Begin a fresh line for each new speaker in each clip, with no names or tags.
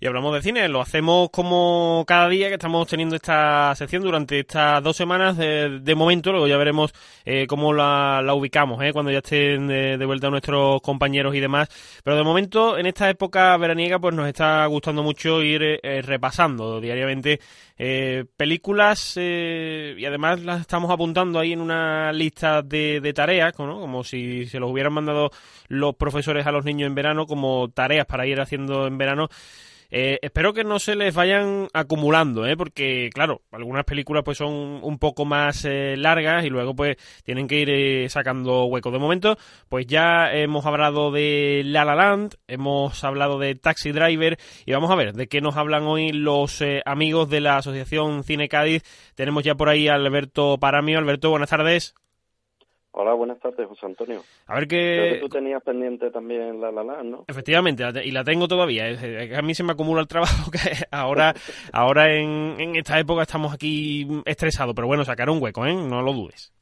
y hablamos de cine. Lo hacemos como cada día que estamos teniendo esta sección durante estas dos semanas de, momento, luego ya veremos eh, cómo la, ubicamos, eh, cuando ya estén de, vuelta nuestros compañeros y demás. Pero de momento, en esta época veraniega, pues nos está gustando mucho ir eh, repasando diariamente películas y además las estamos apuntando ahí en una lista de, de tareas, ¿no? como si se los hubieran mandado los profesores a los niños en verano como tareas para ir haciendo en verano. Eh, espero que no se les vayan acumulando, ¿eh? porque claro, algunas películas pues son un poco más eh, largas y luego pues tienen que ir eh, sacando hueco. De momento, pues ya hemos hablado de La La Land, hemos hablado de Taxi Driver y vamos a ver de qué nos hablan hoy los amigos de la Asociación Cine Cádiz. Tenemos ya por ahí a Alberto Paramio. Alberto, buenas tardes.
Hola, buenas tardes, José Antonio.
A ver qué...
tú tenías pendiente también la La la, ¿no?
Efectivamente, y la tengo todavía. A mí se me acumula el trabajo que ahora, ahora en, en esta época estamos aquí estresados, pero bueno, sacar un hueco, ¿eh? No lo dudes.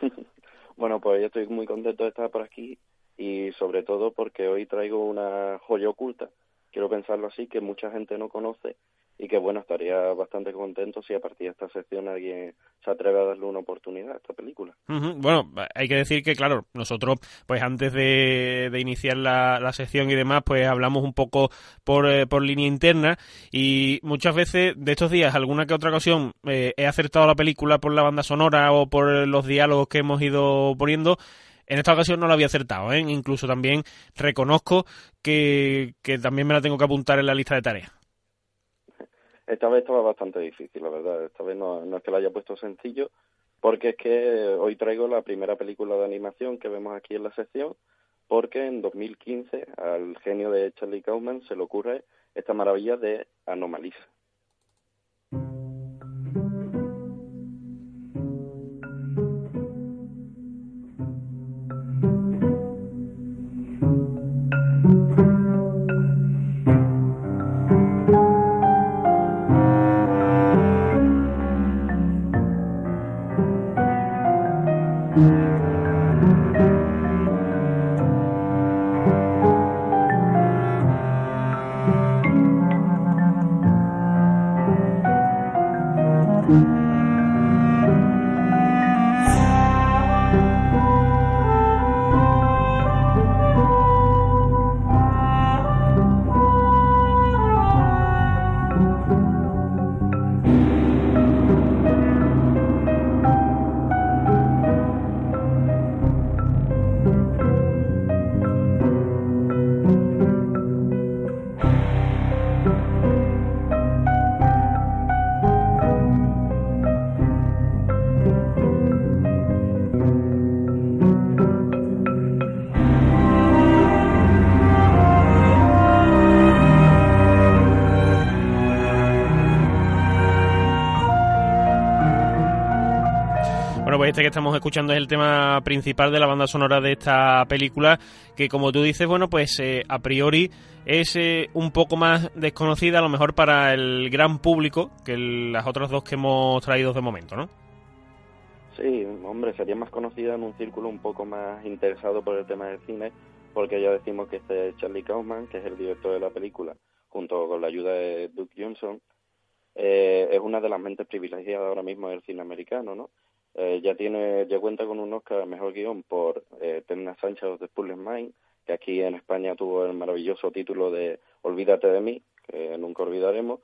bueno, pues yo estoy muy contento de estar por aquí y sobre todo porque hoy traigo una joya oculta, quiero pensarlo así, que mucha gente no conoce y que bueno, estaría bastante contento si a partir de esta sección alguien se atreve a darle una oportunidad a esta película.
Bueno, hay que decir que claro, nosotros pues antes de, iniciar la, la, sección y demás pues hablamos un poco por, eh, por línea interna y muchas veces de estos días, alguna que otra ocasión, eh, he acertado la película por la banda sonora o por los diálogos que hemos ido poniendo. En esta ocasión no lo había acertado, ¿eh? incluso también reconozco que, que también me la tengo que apuntar en la lista de tareas.
Esta vez estaba bastante difícil, la verdad. Esta vez no, es que la haya puesto sencillo, porque es que hoy traigo la primera película de animación que vemos aquí en la sección, porque en 2015 al genio de Charlie Kaufman se le ocurre esta maravilla de Anomalisa.
que estamos escuchando es el tema principal de la banda sonora de esta película, que como tú dices, bueno, pues eh, a priori es eh, un poco más desconocida a lo mejor para el gran público que las otras dos que hemos traído de momento, ¿no?
Sí, hombre, sería más conocida en un círculo un poco más interesado por el tema del cine, porque ya decimos que este Charlie Kaufman, que es el director de la película, junto con la ayuda de Duke Johnson, eh, es una de las mentes privilegiadas ahora mismo del cine americano, ¿no? Eh, ya tiene ya cuenta con un Oscar mejor guion por eh, Terna Sánchez de Spurless Mind, que aquí en España tuvo el maravilloso título de Olvídate de mí, que nunca olvidaremos,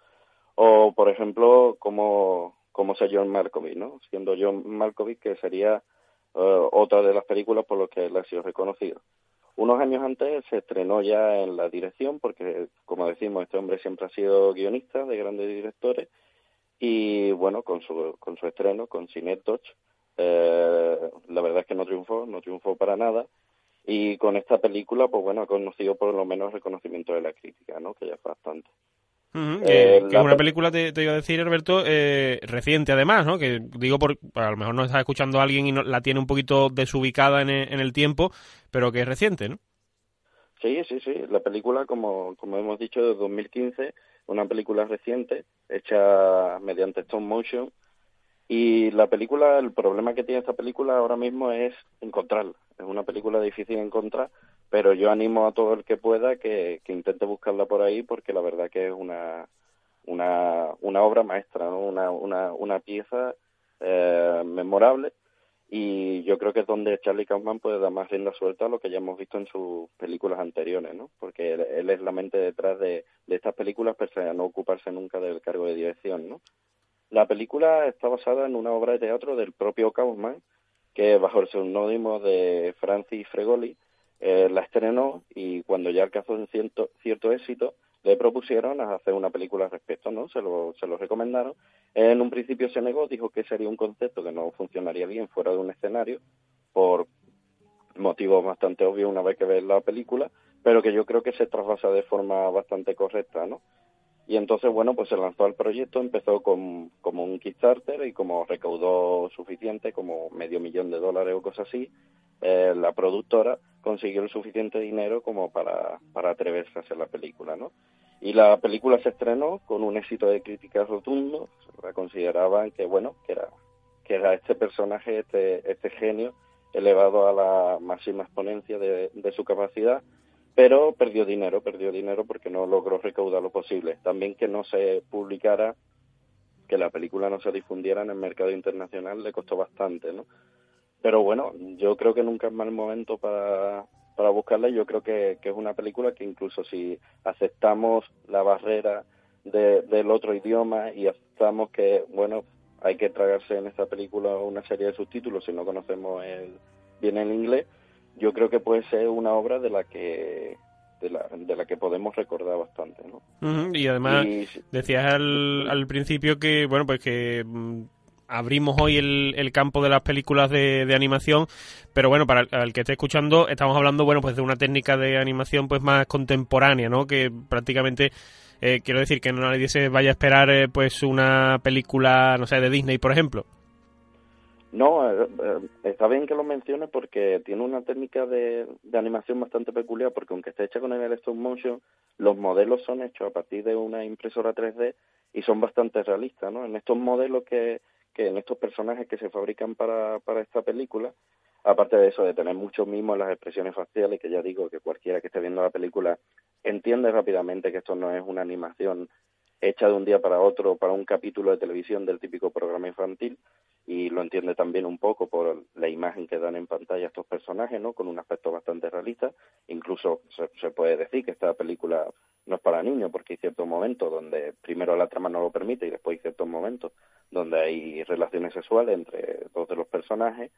o por ejemplo como como sea John Malkovich, ¿no? Siendo John Malkovich que sería eh, otra de las películas por las que él ha sido reconocido. Unos años antes se estrenó ya en la dirección, porque como decimos, este hombre siempre ha sido guionista de grandes directores, y bueno, con su, con su estreno, con Touch, eh, la verdad es que no triunfó, no triunfó para nada. Y con esta película, pues bueno, ha conocido por lo menos el reconocimiento de la crítica, ¿no? Que ya es bastante.
Eh, que, es una película, te, iba a decir, Alberto, eh, reciente además, ¿no? Que digo, por, a lo mejor no está escuchando a alguien y no, la tiene un poquito desubicada en el, en el tiempo, pero que es reciente, ¿no?
Sí, sí, sí. La película, como, como hemos dicho, de 2015, una película reciente, hecha mediante stop motion, y la película, el problema que tiene esta película ahora mismo es encontrarla. Es una película difícil de encontrar, pero yo animo a todo el que pueda que, que intente buscarla por ahí porque la verdad que es una una, una obra maestra, una, una, una pieza eh, memorable y yo creo que es donde Charlie Kaufman puede dar más rienda suelta a lo que ya hemos visto en sus películas anteriores, ¿no? Porque él, es la mente detrás de, estas películas, pese a no ocuparse nunca del cargo de dirección, ¿no? La película está basada en una obra de teatro del propio Kaufman, que bajo el seudónimo de Francis Fregoli eh, la estrenó y cuando ya alcanzó un cierto, cierto éxito, le propusieron hacer una película al respecto, ¿no? Se lo, se lo recomendaron. En un principio se negó, dijo que sería un concepto que no funcionaría bien fuera de un escenario, por motivos bastante obvios una vez que ves la película, pero que yo creo que se trasvasa de forma bastante correcta, ¿no? Y entonces, bueno, pues se lanzó al proyecto, empezó con, como un Kickstarter y como recaudó suficiente, como medio millón de dólares o cosas así, eh, la productora consiguió el suficiente dinero como para, para atreverse a hacer la película, ¿no? Y la película se estrenó con un éxito de críticas rotundo, consideraban que, bueno, que era, que era este personaje, este, este genio, elevado a la máxima exponencia de, de su capacidad, pero perdió dinero, perdió dinero porque no logró recaudar lo posible. También que no se publicara, que la película no se difundiera en el mercado internacional le costó bastante, ¿no? Pero bueno, yo creo que nunca es mal momento para, para buscarla. Yo creo que, que es una película que incluso si aceptamos la barrera de, del otro idioma y aceptamos que, bueno, hay que tragarse en esta película una serie de subtítulos si no conocemos el, bien el inglés, yo creo que puede ser una obra de la que de la, de la que podemos recordar bastante, ¿no?
y además decías al, al principio que bueno pues que mm, abrimos hoy el, el, campo de las películas de, de animación, pero bueno, para el, que esté escuchando, estamos hablando, bueno, pues de una técnica de animación pues más contemporánea, ¿no? Que prácticamente, eh, quiero decir, que no nadie se vaya a esperar eh, pues una película, no sé, de Disney, por ejemplo.
No, eh, está bien que lo mencione porque tiene una técnica de, de, animación bastante peculiar porque aunque esté hecha con el stop motion, los modelos son hechos a partir de una impresora 3D y son bastante realistas, ¿no? En estos modelos que, que en estos personajes que se fabrican para, para esta película, aparte de eso, de tener mucho mismo en las expresiones faciales, que ya digo que cualquiera que esté viendo la película entiende rápidamente que esto no es una animación hecha de un día para otro para un capítulo de televisión del típico programa infantil y lo entiende también un poco por la imagen que dan en pantalla estos personajes, ¿no? Con un aspecto bastante realista. Incluso se, se puede decir que esta película no es para niños porque hay ciertos momentos donde primero la trama no lo permite y después hay ciertos momentos donde hay relaciones sexuales entre dos de los personajes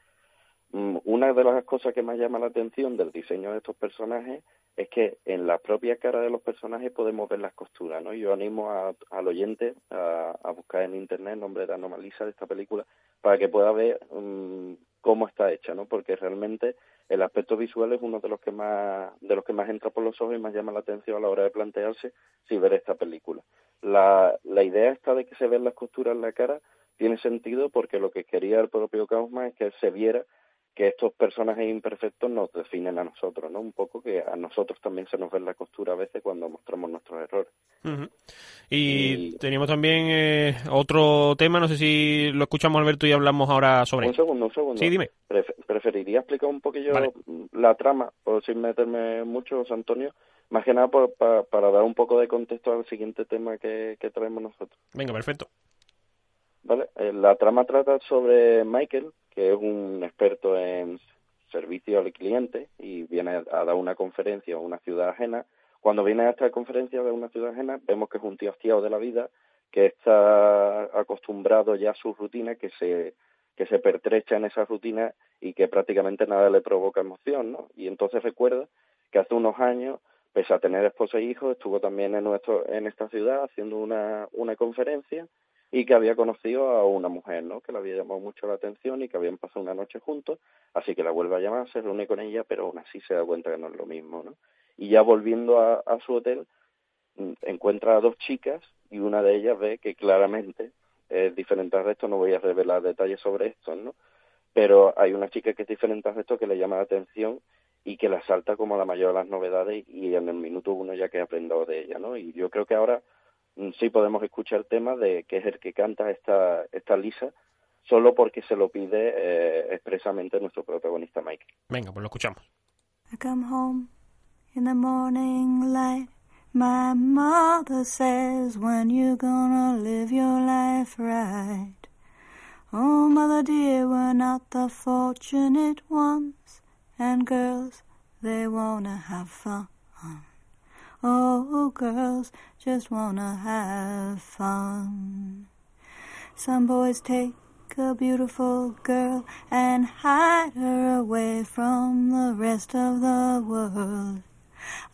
Mm, una de las cosas que más llama la atención del diseño de estos personajes es que en la propia cara de los personajes podemos ver las costuras, ¿no? Yo animo al oyente a, buscar en internet el nombre de Anomalisa de esta película para que pueda ver mm, cómo está hecha, ¿no? Porque realmente el aspecto visual es uno de los que más de los que más entra por los ojos y más llama la atención a la hora de plantearse si ver esta película. La, la idea esta de que se ven las costuras en la cara tiene sentido porque lo que quería el propio Kaufman es que se viera que estos personajes imperfectos nos definen a nosotros, ¿no? Un poco que a nosotros también se nos ve la costura a veces cuando mostramos nuestros errores.
Y, teníamos también eh, otro tema, no sé si lo escuchamos Alberto y hablamos ahora sobre
Un segundo, un segundo.
Sí, dime.
preferiría explicar un poquillo la trama, por sin meterme mucho, Antonio, más que nada para dar un poco de contexto al siguiente tema que, que traemos nosotros.
Venga, perfecto.
Vale, eh, la trama trata sobre Michael, que es un experto en servicio al cliente y viene a dar una conferencia a una ciudad ajena. Cuando viene a esta conferencia de una ciudad ajena, vemos que es un tío hastiado de la vida, que está acostumbrado ya a su rutina, que se que se pertrecha en esa rutina y que prácticamente nada le provoca emoción, ¿no? Y entonces recuerda que hace unos años, pese a tener esposa e hijos, estuvo también en nuestro en esta ciudad haciendo una una conferencia y que había conocido a una mujer, ¿no? Que le había llamado mucho la atención y que habían pasado una noche juntos, así que la vuelve a llamar, se reúne con ella, pero aún así se da cuenta que no es lo mismo, ¿no? Y ya volviendo a, a su hotel, mm, encuentra a dos chicas y una de ellas ve que claramente es diferente al resto, no voy a revelar detalles sobre esto, ¿no? Pero hay una chica que es diferente al resto que le llama la atención y que la salta como la mayor de las novedades y en el minuto uno ya que ha aprendido de ella, ¿no? Y yo creo que ahora Mm, sí podemos escuchar el tema de que es el que canta esta, esta Lisa, solo porque se lo pide eh, expresamente nuestro protagonista Mike.
Venga, pues lo escuchamos.
I come home in the morning light. My mother says, when you gonna live your life right? Oh, mother dear, we're not the fortunate ones, and girls, they wanna have fun. Oh, girls just wanna have fun. Some boys take a beautiful girl and hide her away from the rest of the world.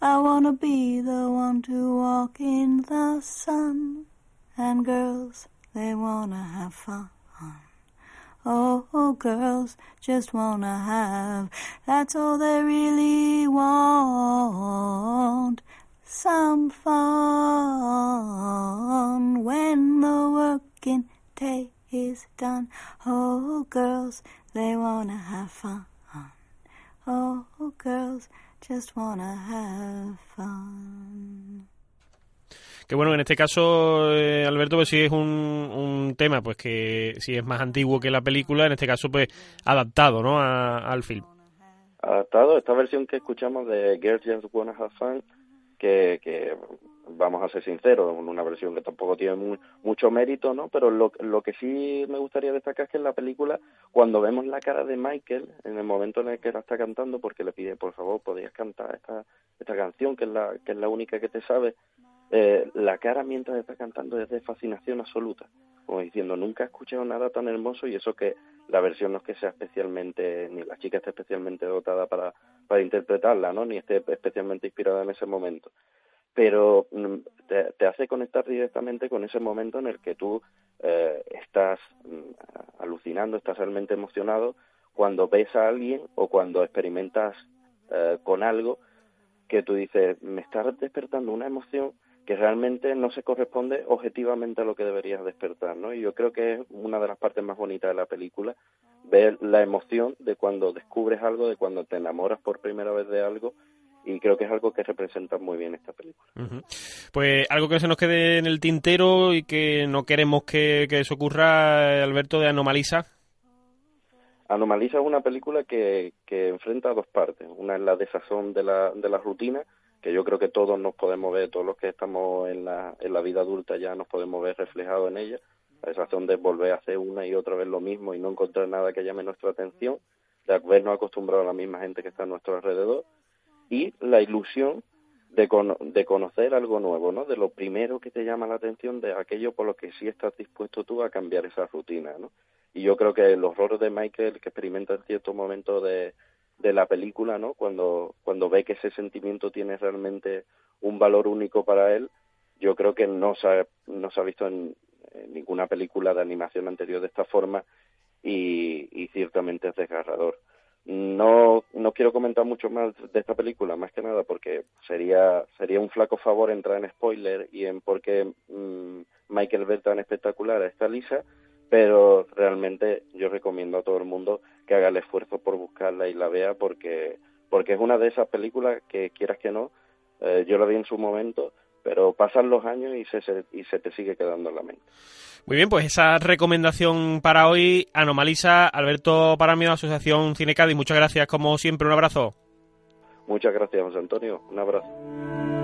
I wanna be the one to walk in the sun, and girls, they wanna have fun. Oh, oh, girls just wanna have, that's all they really want. Some fun when the working day is done. Oh, girls, they wanna have fun. Oh, oh girls just wanna have fun.
Que bueno, en este caso, eh, Alberto, pues sí es un, un, tema, pues que si es más antiguo que la película, en este caso, pues adaptado, ¿no? al film.
Adaptado, esta versión que escuchamos de Girls Just Wanna Have Fun, que, que vamos a ser sinceros, una versión que tampoco tiene mucho mérito, ¿no? Pero lo, lo que sí me gustaría destacar es que en la película, cuando vemos la cara de Michael, en el momento en el que la está cantando, porque le pide, por favor, podías cantar esta, esta canción, que es la, que es la única que te sabe, eh, la cara mientras está cantando es de fascinación absoluta, como diciendo, nunca he escuchado nada tan hermoso y eso que la versión no es que sea especialmente, ni la chica esté especialmente dotada para, para interpretarla, ¿no? Ni esté especialmente inspirada en ese momento pero mm, te, hace conectar directamente con ese momento en el que tú eh, estás mm, alucinando, estás realmente emocionado cuando ves a alguien o cuando experimentas eh, con algo que tú dices, me está despertando una emoción que realmente no se corresponde objetivamente a lo que deberías despertar, ¿no? Y yo creo que es una de las partes más bonitas de la película, ver la emoción de cuando descubres algo, de cuando te enamoras por primera vez de algo y creo que es algo que representa muy bien esta película.
Pues algo que se nos quede en el tintero y que no queremos que, que eso ocurra, Alberto, de Anomalisa.
Anomalisa es una película que, que enfrenta dos partes. Una es la desazón de la, de la rutina, que yo creo que todos nos podemos ver, todos los que estamos en la, en la vida adulta ya nos podemos ver reflejados en ella. La desazón de volver a hacer una y otra vez lo mismo y no encontrar nada que llame nuestra atención, de habernos acostumbrado a la misma gente que está a nuestro alrededor y la ilusión de, de conocer algo nuevo, ¿no? De lo primero que te llama la atención, de aquello por lo que sí estás dispuesto tú a cambiar esa rutina, ¿no? Y yo creo que el horror de Michael que experimenta en cierto momento de, de la película, ¿no? Cuando, cuando ve que ese sentimiento tiene realmente un valor único para él, yo creo que no se ha, no se ha visto en, ninguna película de animación anterior de esta forma y, ciertamente es desgarrador. No, no quiero comentar mucho más de esta película, más que nada porque sería, sería un flaco favor entrar en spoiler y en por qué mm, Michael ve tan espectacular a esta Lisa, pero realmente yo recomiendo a todo el mundo que haga el esfuerzo por buscarla y la vea porque, porque es una de esas películas que quieras que no, eh, yo la vi en su momento, pero pasan los años y se, y se te sigue quedando en la mente.
Muy bien, pues esa recomendación para hoy, Anomaliza, Alberto Paramio, Asociación Cinecadi, muchas gracias como siempre, un abrazo.
Muchas gracias, José Antonio, un abrazo.